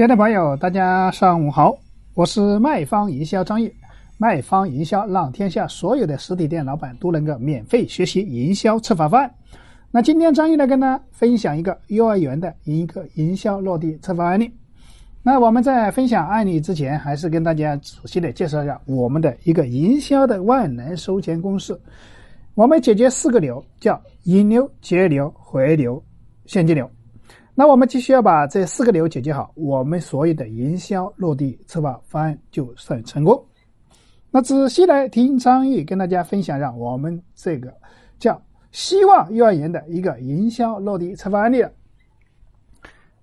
亲爱的朋友，大家上午好，我是卖方营销张毅。卖方营销让天下所有的实体店老板都能够免费学习营销策划方案。那今天张毅来跟大家分享一个幼儿园的一个营销落地策划案例。那我们在分享案例之前，还是跟大家仔细的介绍一下我们的一个营销的万能收钱公式。我们解决四个流，叫引流、截流、回流、现金流。那我们继续要把这四个流解决好，我们所有的营销落地策划方案就算成功。那仔细来听张毅跟大家分享一下我们这个叫希望幼儿园的一个营销落地策划案例。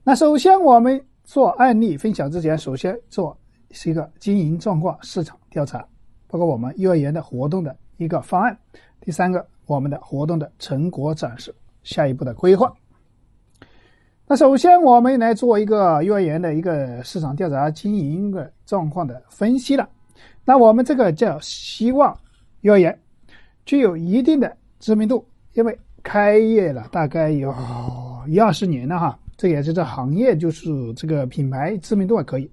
那首先我们做案例分享之前，首先做是一个经营状况市场调查，包括我们幼儿园的活动的一个方案。第三个，我们的活动的成果展示，下一步的规划。那首先，我们来做一个幼儿园的一个市场调查、经营的状况的分析了。那我们这个叫希望幼儿园具有一定的知名度，因为开业了大概有一二十年了哈，这也是这行业就是这个品牌知名度还可以。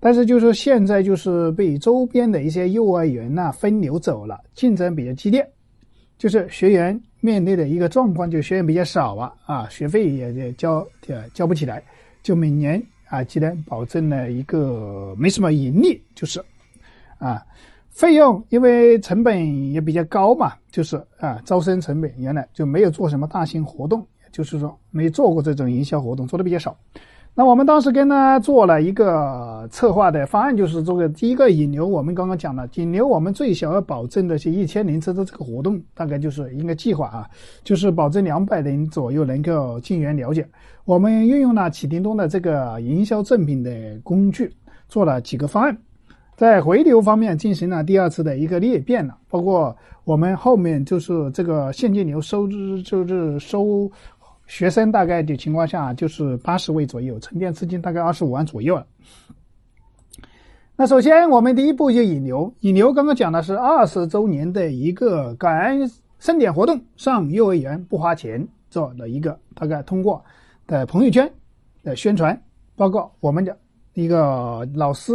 但是就是现在就是被周边的一些幼儿园呐分流走了，竞争比较激烈，就是学员。面对的一个状况，就学员比较少啊，啊，学费也也交呃交不起来，就每年啊，既然保证了一个没什么盈利，就是，啊，费用因为成本也比较高嘛，就是啊，招生成本原来就没有做什么大型活动，就是说没做过这种营销活动，做的比较少。那我们当时跟他做了一个策划的方案，就是这个第一个引流，我们刚刚讲了，引流我们最小要保证的是一千人次的这个活动，大概就是一个计划啊，就是保证两百人左右能够进园了解。我们运用了启叮咚的这个营销赠品的工具，做了几个方案，在回流方面进行了第二次的一个裂变了，包括我们后面就是这个现金流收支，就是收。学生大概的情况下就是八十位左右，沉淀资金大概二十五万左右了。那首先我们第一步就引流，引流刚刚讲的是二十周年的一个感恩盛典活动，上幼儿园不花钱做了一个，大概通过的朋友圈的宣传，包括我们的一个老师，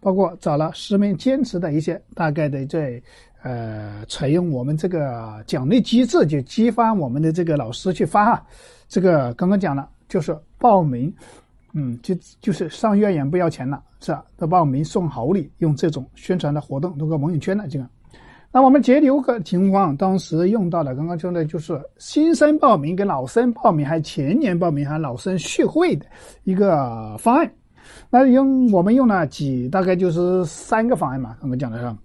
包括找了十名坚持的一些大概的在。呃，采用我们这个奖励机制，就激发我们的这个老师去发哈。这个刚刚讲了，就是报名，嗯，就就是上幼儿园不要钱了，是吧？都报名送好礼，用这种宣传的活动，通过朋友圈的这个。那我们节流个情况，当时用到了刚刚说的，就是新生报名跟老生报名，还前年报名还老生续会的一个方案。那用我们用了几，大概就是三个方案嘛，刚刚讲的是。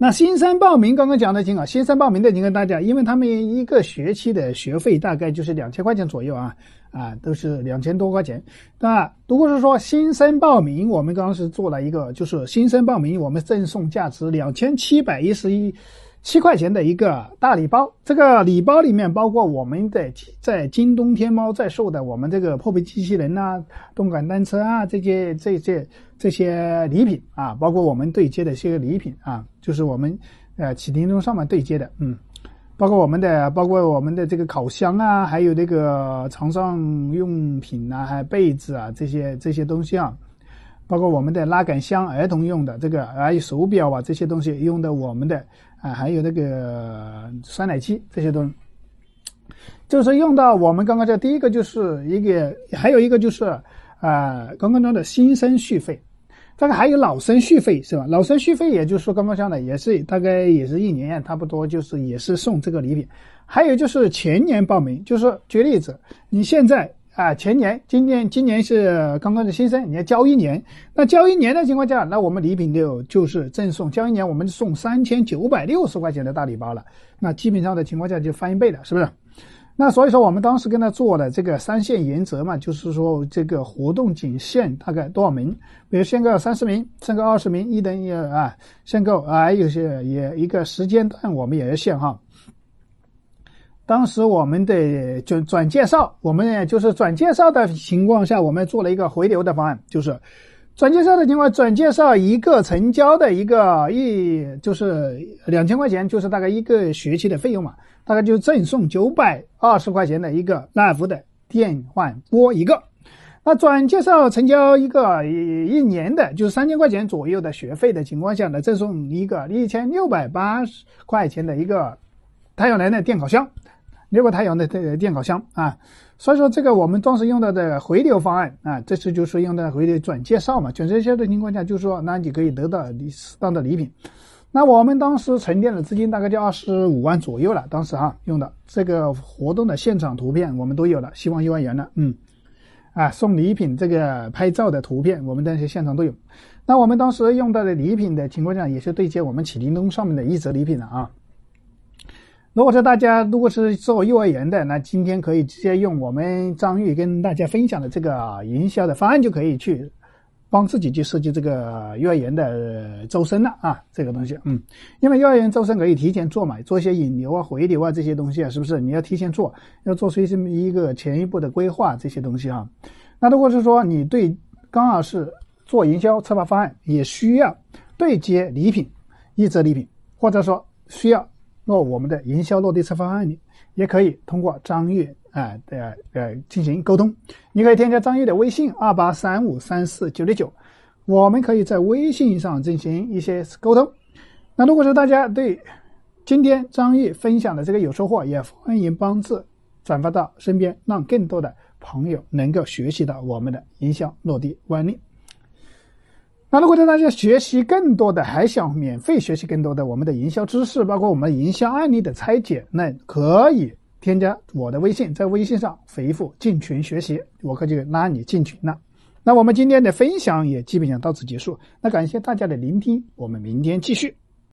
那新生报名刚刚讲的挺好，新生报名的，你看大家，因为他们一个学期的学费大概就是两千块钱左右啊，啊，都是两千多块钱。那如果是说新生报名，我们刚刚是做了一个，就是新生报名，我们赠送价值两千七百一十一。七块钱的一个大礼包，这个礼包里面包括我们的在京东、天猫在售的我们这个破壁机器人呐、动感单车啊这些这些这些礼品啊，包括我们对接的一些礼品啊，就是我们呃启叮咚上面对接的，嗯，包括我们的包括我们的这个烤箱啊，还有那个床上用品啊，还有被子啊这些这些东西啊。包括我们的拉杆箱，儿童用的这个，还有手表啊这些东西用的我们的啊，还有那个酸奶机这些东西，就是用到我们刚刚这第一个就是一个，还有一个就是啊，刚刚讲的新生续费，这个还有老生续费是吧？老生续费也就是说刚刚讲的也是大概也是一年差不多就是也是送这个礼品，还有就是前年报名，就是举例子，你现在。啊，前年、今年、今年是刚刚的新生，你要交一年。那交一年的情况下，那我们礼品就就是赠送，交一年我们送三千九百六十块钱的大礼包了。那基本上的情况下就翻一倍了，是不是？那所以说我们当时跟他做的这个三限原则嘛，就是说这个活动仅限大概多少名，比如限购三十名，限购二十名，一等一啊，限购啊，有些也一个时间段我们也要限哈。当时我们的转转介绍，我们就是转介绍的情况下，我们做了一个回流的方案，就是转介绍的情况，转介绍一个成交的一个一就是两千块钱，就是大概一个学期的费用嘛，大概就赠送九百二十块钱的一个 live 的电饭锅一个。那转介绍成交一个一年的，就是三千块钱左右的学费的情况下呢，赠送一个一千六百八十块钱的一个太阳能的电烤箱，六个太阳的电电烤箱啊。所以说这个我们当时用到的回流方案啊，这次就是用的回流转介绍嘛，转介绍的情况下，就是说那你可以得到你适当的礼品。那我们当时沉淀的资金大概就二十五万左右了，当时哈用的这个活动的现场图片我们都有了，希望幼儿园的，嗯，啊送礼品这个拍照的图片我们当时现场都有。那我们当时用到的礼品的情况下，也是对接我们启灵东上面的一折礼品了啊。如果说大家如果是做幼儿园的，那今天可以直接用我们张玉跟大家分享的这个营销的方案就可以去。帮自己去设计这个幼儿园的周深了啊，这个东西，嗯，因为幼儿园周深可以提前做嘛，做一些引流啊、回流啊这些东西啊，是不是？你要提前做，要做出一些一个前一步的规划这些东西啊。那如果是说你对刚好是做营销策划方案，也需要对接礼品、一折礼品，或者说需要落我们的营销落地策划案里，也可以通过张玉。啊，呃呃，进行沟通，你可以添加张玉的微信二八三五三四九六九，我们可以在微信上进行一些沟通。那如果说大家对今天张玉分享的这个有收获，也欢迎帮助转发到身边，让更多的朋友能够学习到我们的营销落地案例。那如果大家学习更多的，还想免费学习更多的我们的营销知识，包括我们营销案例的拆解，那可以。添加我的微信，在微信上回复“进群学习”，我可就拉你进群了。那我们今天的分享也基本上到此结束。那感谢大家的聆听，我们明天继续。